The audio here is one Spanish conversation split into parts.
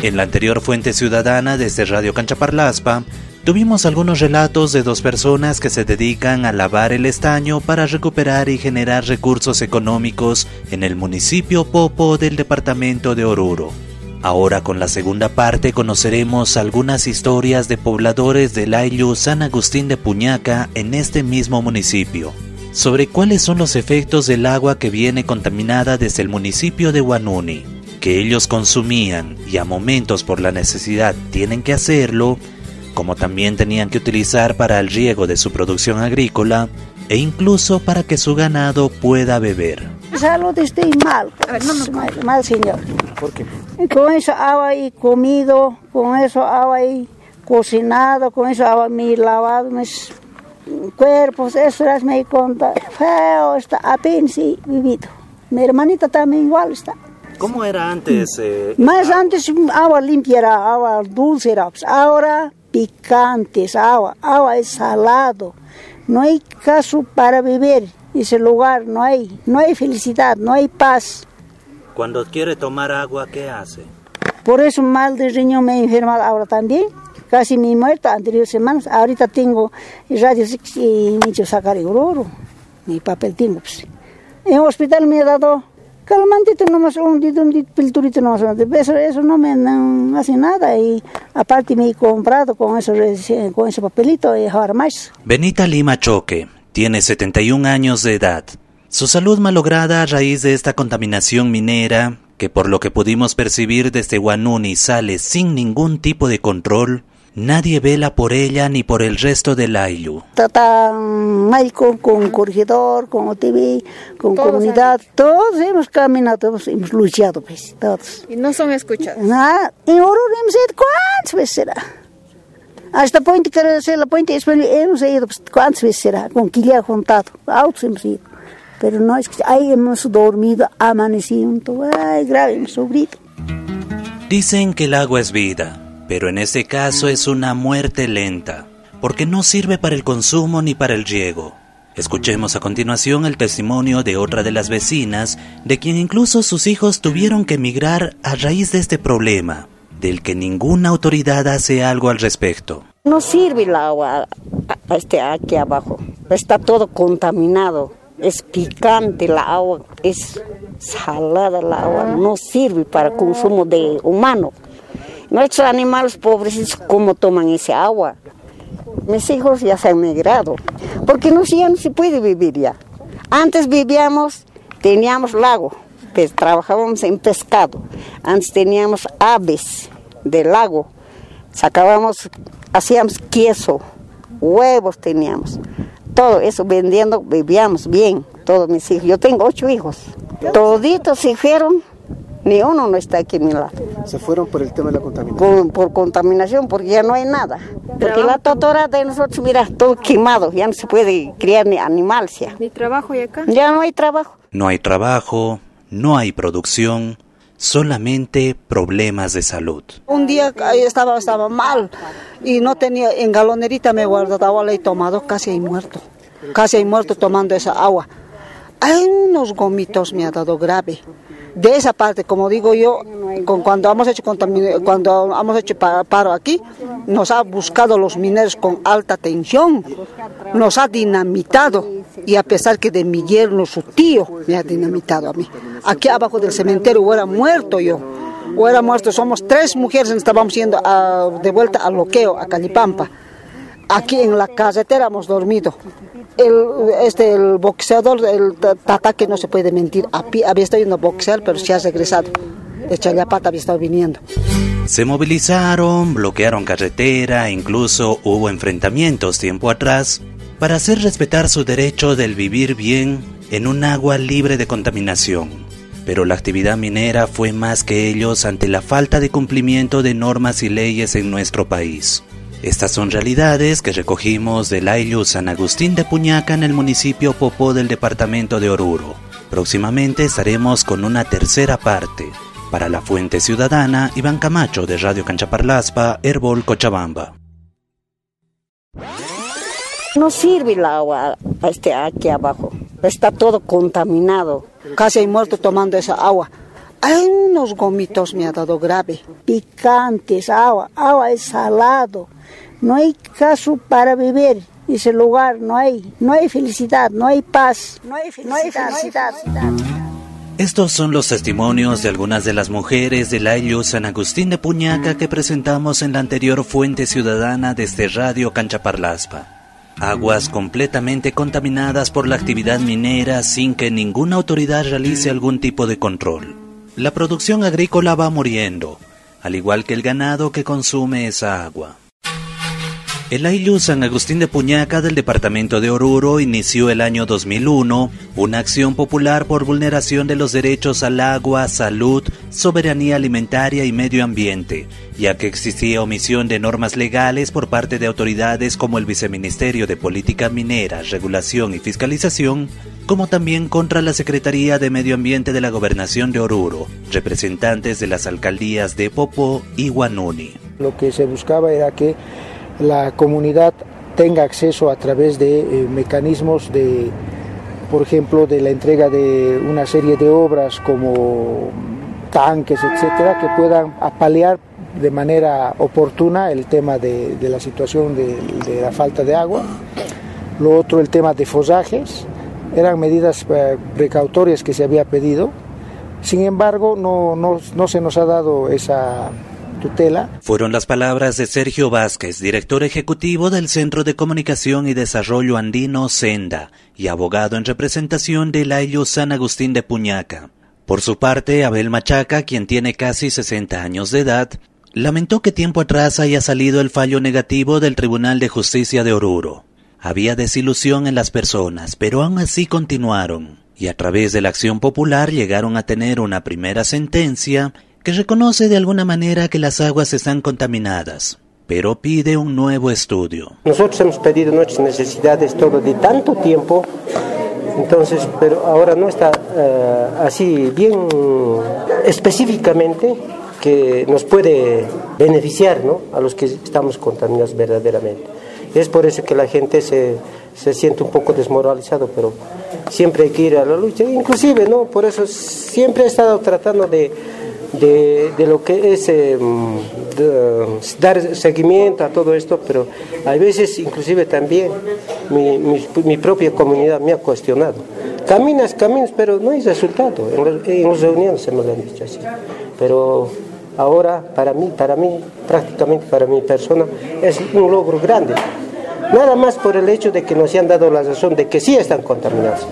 En la anterior fuente ciudadana desde Radio Canchaparlaspa, tuvimos algunos relatos de dos personas que se dedican a lavar el estaño para recuperar y generar recursos económicos en el municipio Popo del departamento de Oruro. Ahora con la segunda parte conoceremos algunas historias de pobladores del Ayllu San Agustín de Puñaca en este mismo municipio, sobre cuáles son los efectos del agua que viene contaminada desde el municipio de Huanuni que ellos consumían y a momentos por la necesidad tienen que hacerlo, como también tenían que utilizar para el riego de su producción agrícola e incluso para que su ganado pueda beber. Salud estoy mal, mal, mal, señor. ¿Por qué? Con eso agua y comido, con eso agua y cocinado, con eso agua mi lavado mis cuerpos, eso es me conta feo, está apenas vivido. Mi hermanita también igual está. ¿Cómo era antes? Eh, Más antes agua limpia era, agua dulce era. Pues ahora picantes, agua, agua es salado. No hay caso para beber ese lugar, no hay, no hay felicidad, no hay paz. Cuando quiere tomar agua, ¿qué hace? Por eso mal de riñón me he enfermado ahora también. Casi me he muerto anteriores semanas. Ahorita tengo radio y me he hecho sacar el oro. Mi papel tengo. Pues. En el hospital me ha dado calmantito nomás, un dito, un pilturito nomás, eso, eso no me no hace nada y aparte me he comprado con, eso, con ese papelito y ahora más. Benita Lima Choque tiene 71 años de edad. Su salud malograda a raíz de esta contaminación minera, que por lo que pudimos percibir desde Guanuni sale sin ningún tipo de control, Nadie vela por ella ni por el resto del Ayllu. Tata médico, con corregidor, con OTV, con comunidad, todos hemos caminado, todos hemos luchado, pues, todos. ¿Y no son escuchados? Nada, en Oruro hemos ido, ¿cuántas veces será? Hasta Puente, quiero decir, la Puente hemos ido, pues, ¿cuántas veces será? Con Quilla juntado, autos hemos ido. Pero no es que ahí hemos dormido, amanecido, ay, grave, hemos sufrido. Dicen que el agua es vida pero en este caso es una muerte lenta, porque no sirve para el consumo ni para el riego. Escuchemos a continuación el testimonio de otra de las vecinas, de quien incluso sus hijos tuvieron que emigrar a raíz de este problema, del que ninguna autoridad hace algo al respecto. No sirve el agua este, aquí abajo, está todo contaminado, es picante el agua, es salada el agua, no sirve para consumo de humano. Nuestros animales pobres, ¿cómo toman ese agua? Mis hijos ya se han migrado, porque no, ya no se puede vivir ya. Antes vivíamos, teníamos lago, pues, trabajábamos en pescado. Antes teníamos aves del lago, sacábamos, hacíamos queso, huevos teníamos. Todo eso vendiendo, vivíamos bien, todos mis hijos. Yo tengo ocho hijos. Toditos se fueron ni uno no está aquí en mi lado. ¿Se fueron por el tema de la contaminación? Por, contaminación, porque ya no hay nada. Porque la totora de nosotros, mira, todo quemado, ya no se puede criar ni animal. Ya. ¿Ni trabajo y acá? Ya no hay trabajo. No hay trabajo, no hay producción, solamente problemas de salud. Un día estaba, estaba mal y no tenía, en galonerita me guardado agua y tomado, casi he muerto. Casi he muerto tomando esa agua. Hay unos gomitos me ha dado grave de esa parte, como digo yo, cuando hemos hecho cuando hecho paro aquí, nos ha buscado los mineros con alta tensión, nos ha dinamitado y a pesar que de mi yerno, su tío, me ha dinamitado a mí. Aquí abajo del cementerio hubiera muerto yo, hubiera muerto, somos tres mujeres, estábamos yendo de vuelta al loqueo, a Calipampa. Aquí en la carretera hemos dormido el, este, el boxeador, el Tata que no se puede mentir, había estado yendo a boxear, pero se ha regresado. De Chayapata había estado viniendo. Se movilizaron, bloquearon carretera, incluso hubo enfrentamientos tiempo atrás para hacer respetar su derecho del vivir bien en un agua libre de contaminación. Pero la actividad minera fue más que ellos ante la falta de cumplimiento de normas y leyes en nuestro país. Estas son realidades que recogimos del Ayllu San Agustín de Puñaca en el municipio Popó del departamento de Oruro. Próximamente estaremos con una tercera parte. Para la Fuente Ciudadana, Iván Camacho de Radio Canchaparlaspa, Herbol Cochabamba. No sirve el agua este, aquí abajo, está todo contaminado. Casi hay muerto tomando esa agua. Hay unos gomitos me ha dado grave. Picantes, agua, agua es salado. No hay caso para vivir ese lugar, no hay, no hay felicidad, no hay paz, no hay felicidad. Estos son los testimonios de algunas de las mujeres del Ayllu San Agustín de Puñaca que presentamos en la anterior Fuente Ciudadana desde Radio Canchaparlaspa. Aguas completamente contaminadas por la actividad minera sin que ninguna autoridad realice algún tipo de control. La producción agrícola va muriendo, al igual que el ganado que consume esa agua. El Ayllu San Agustín de Puñaca del departamento de Oruro inició el año 2001 una acción popular por vulneración de los derechos al agua, salud, soberanía alimentaria y medio ambiente, ya que existía omisión de normas legales por parte de autoridades como el Viceministerio de Política Minera, Regulación y Fiscalización, como también contra la Secretaría de Medio Ambiente de la Gobernación de Oruro, representantes de las alcaldías de Popó y Guanuni. Lo que se buscaba era que la comunidad tenga acceso a través de eh, mecanismos de, por ejemplo, de la entrega de una serie de obras como tanques, etcétera, que puedan apalear de manera oportuna el tema de, la situación de, la falta de agua. Lo otro, el tema de fosajes, eran medidas eh, precautorias que se había pedido. Sin embargo, no, no, no se nos ha dado esa, Fueron las palabras de Sergio Vázquez, director ejecutivo del Centro de Comunicación y Desarrollo Andino Senda y abogado en representación de Layo San Agustín de Puñaca. Por su parte, Abel Machaca, quien tiene casi 60 años de edad, lamentó que tiempo atrás haya salido el fallo negativo del Tribunal de Justicia de Oruro. Había desilusión en las personas, pero aún así continuaron, y a través de la acción popular llegaron a tener una primera sentencia que reconoce de alguna manera que las aguas están contaminadas, pero pide un nuevo estudio. Nosotros hemos pedido nuestras necesidades todo de tanto tiempo, entonces, pero ahora no está eh, así bien específicamente que nos puede beneficiar ¿no? a los que estamos contaminados verdaderamente. Es por eso que la gente se, se siente un poco desmoralizado, pero siempre hay que ir a la lucha. Inclusive, ¿no? Por eso siempre he estado tratando de de, de lo que es eh, dar seguimiento a todo esto, pero hay veces inclusive también mi, mi, propia comunidad me ha cuestionado. Caminas, caminas, pero no hay resultado. En, las reuniones se lo han dicho así. Pero ahora para mí, para mí, prácticamente para mi persona, es un logro grande. Nada más por el hecho de que nos han dado la razón de que sí están contaminados.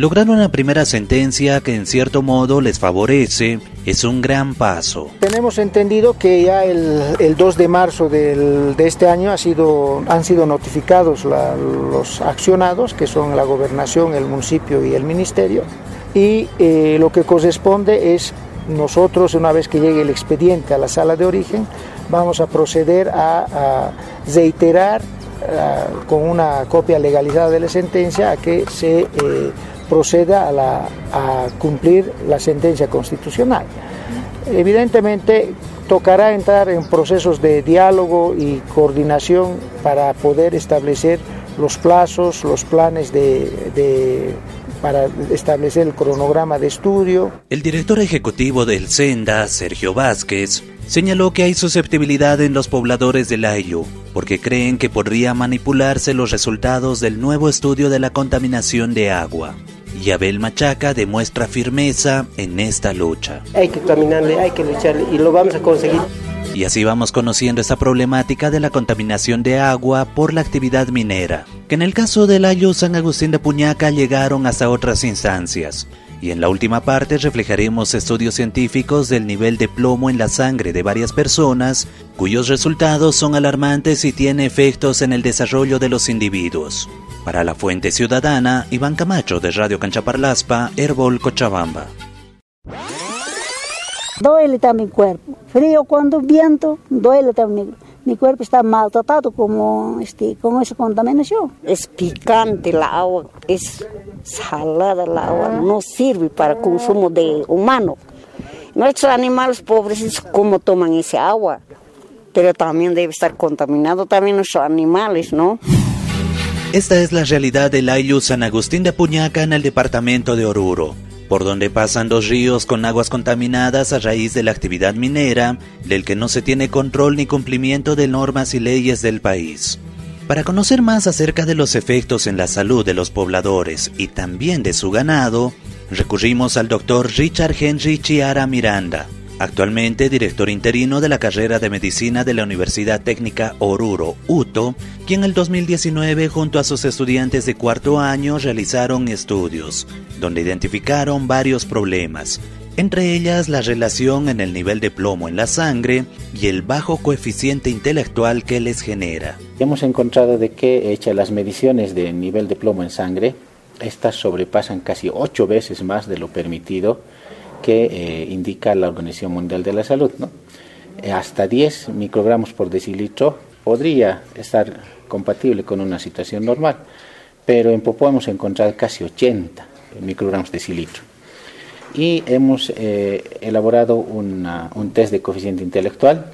Lograr una primera sentencia que en cierto modo les favorece es un gran paso. Tenemos entendido que ya el, 2 de marzo de este año ha sido, han sido notificados los accionados, que son la gobernación, el municipio y el ministerio, y eh, lo que corresponde es nosotros, una vez que llegue el expediente a la sala de origen, vamos a proceder a, reiterar eh, con una copia legalizada de la sentencia a que se eh, proceda a, cumplir la sentencia constitucional. Evidentemente tocará entrar en procesos de diálogo y coordinación para poder establecer los plazos, los planes de, para establecer el cronograma de estudio. El director ejecutivo del Senda, Sergio Vázquez, señaló que hay susceptibilidad en los pobladores del Ayu, porque creen que podría manipularse los resultados del nuevo estudio de la contaminación de agua y Abel Machaca demuestra firmeza en esta lucha. Hay que caminarle, hay que lucharle y lo vamos a conseguir. Y así vamos conociendo esta problemática de la contaminación de agua por la actividad minera, que en el caso del Ayo San Agustín de Puñaca llegaron hasta otras instancias. Y en la última parte reflejaremos estudios científicos del nivel de plomo en la sangre de varias personas, cuyos resultados son alarmantes y tienen efectos en el desarrollo de los individuos. Para la Fuente Ciudadana, Iván Camacho de Radio Canchaparlaspa, Herbol Cochabamba. Duele también mi cuerpo. Frío cuando viento, duele también. Mi cuerpo está maltratado como este, con esa contaminación. Es picante la agua, es salada la agua, no sirve para consumo de humano. Nuestros animales pobres, ¿cómo toman esa agua? Pero también debe estar contaminado también nuestros animales, ¿no? Esta es la realidad del Ayllu San Agustín de Puñaca en el departamento de Oruro. por donde pasan dos ríos con aguas contaminadas a raíz de la actividad minera, del que no se tiene control ni cumplimiento de normas y leyes del país. Para conocer más acerca de los efectos en la salud de los pobladores y también de su ganado, recurrimos al doctor Richard Henry Chiara Miranda, actualmente director interino de la carrera de medicina de la Universidad Técnica Oruro, UTO, quien en el 2019 junto a sus estudiantes de cuarto año realizaron estudios, donde identificaron varios problemas, entre ellas la relación en el nivel de plomo en la sangre y el bajo coeficiente intelectual que les genera. Hemos encontrado de que hechas las mediciones de nivel de plomo en sangre, estas sobrepasan casi ocho veces más de lo permitido que eh, indica la Organización Mundial de la Salud. Eh, hasta 10 microgramos por decilitro podría estar compatible con una situación normal, pero en Popó hemos encontrado casi 80 microgramos decilitro. Y hemos eh, elaborado un test de coeficiente intelectual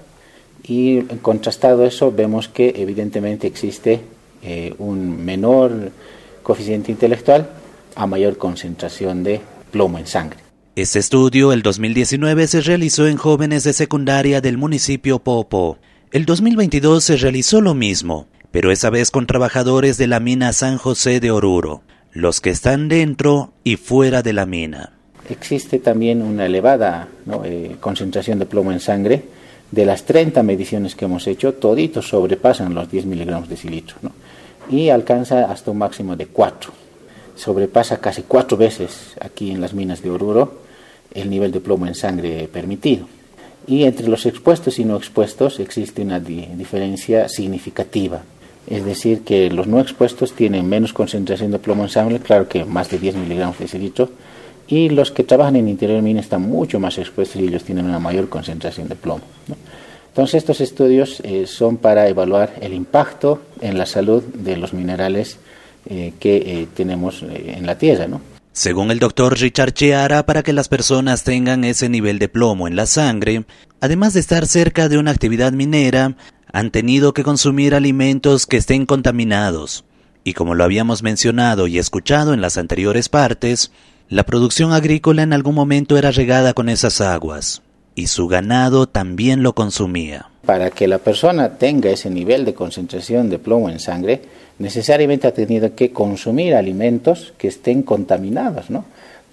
y contrastado eso vemos que evidentemente existe un menor coeficiente intelectual a mayor concentración de plomo en sangre. Este estudio, el 2019, se realizó en jóvenes de secundaria del municipio Popo. El 2022 se realizó lo mismo, pero esa vez con trabajadores de la mina San José de Oruro, los que están dentro y fuera de la mina. Existe también una elevada eh, concentración de plomo en sangre. De las 30 mediciones que hemos hecho, toditos sobrepasan los 10 miligramos de silitro y alcanza hasta un máximo de 4. Sobrepasa casi cuatro veces aquí en las minas de Oruro el nivel de plomo en sangre permitido. Y entre los expuestos y no expuestos existe una diferencia significativa. Es decir, que los no expuestos tienen menos concentración de plomo en sangre, claro que más de 10 miligramos de cilitro, y los que trabajan en interior mina están mucho más expuestos y ellos tienen una mayor concentración de plomo. Entonces estos estudios eh, son para evaluar el impacto en la salud de los minerales eh, que eh, tenemos en la Tierra. ¿no? Según el doctor Richard Chiara, para que las personas tengan ese nivel de plomo en la sangre, además de estar cerca de una actividad minera, han tenido que consumir alimentos que estén contaminados. Y como lo habíamos mencionado y escuchado en las anteriores partes, la producción agrícola en algún momento era regada con esas aguas, y su ganado también lo consumía. Para que la persona tenga ese nivel de concentración de plomo en sangre, necesariamente ha tenido que consumir alimentos que estén contaminados, ¿no?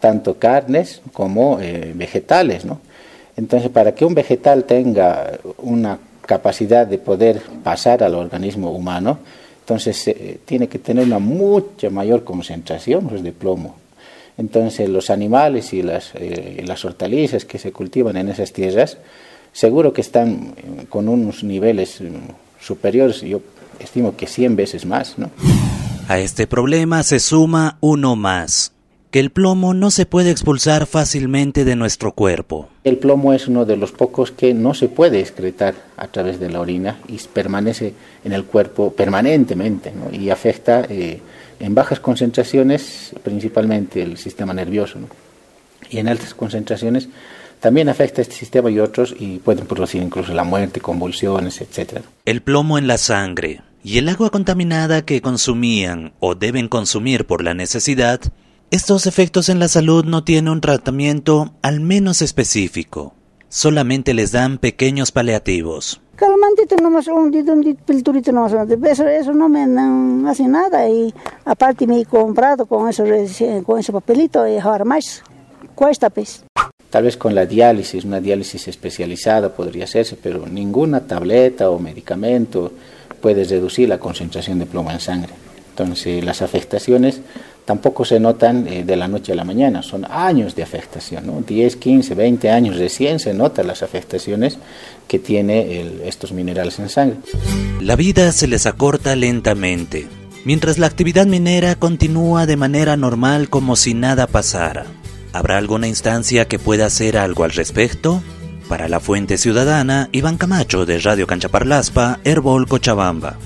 tanto carnes como eh, vegetales. Entonces, para que un vegetal tenga una capacidad de poder pasar al organismo humano, entonces eh, tiene que tener una mucha mayor concentración pues, de plomo. Entonces, los animales y las, eh, las hortalizas que se cultivan en esas tierras, seguro que están con unos niveles mm, superiores. Yo estimo que 100 veces más, ¿no? A este problema se suma uno más, que el plomo no se puede expulsar fácilmente de nuestro cuerpo. El plomo es uno de los pocos que no se puede excretar a través de la orina y permanece en el cuerpo permanentemente ¿no? y afecta eh, en bajas concentraciones principalmente el sistema nervioso ¿no? y en altas concentraciones también afecta este sistema y otros y pueden producir incluso la muerte, convulsiones, etc. El plomo en la sangre y el agua contaminada que consumían o deben consumir por la necesidad, estos efectos en la salud no tienen un tratamiento al menos específico. Solamente les dan pequeños paliativos. Calmantito nomás, un dito, un pilturito nomás, eso, eso no me hace nada y aparte me he comprado con, eso, con ese papelito y ahora más, cuesta pues. Tal vez con la diálisis, una diálisis especializada podría hacerse, pero ninguna tableta o medicamento puede reducir la concentración de plomo en sangre. Entonces, las afectaciones tampoco se notan eh, de la noche a la mañana, son años de afectación, ¿no? 10, 15, 20 años recién se notan las afectaciones que tiene estos minerales en sangre. La vida se les acorta lentamente, mientras la actividad minera continúa de manera normal como si nada pasara. ¿Habrá alguna instancia que pueda hacer algo al respecto? Para la Fuente Ciudadana, Iván Camacho de Radio Canchaparlaspa, Herbol Cochabamba.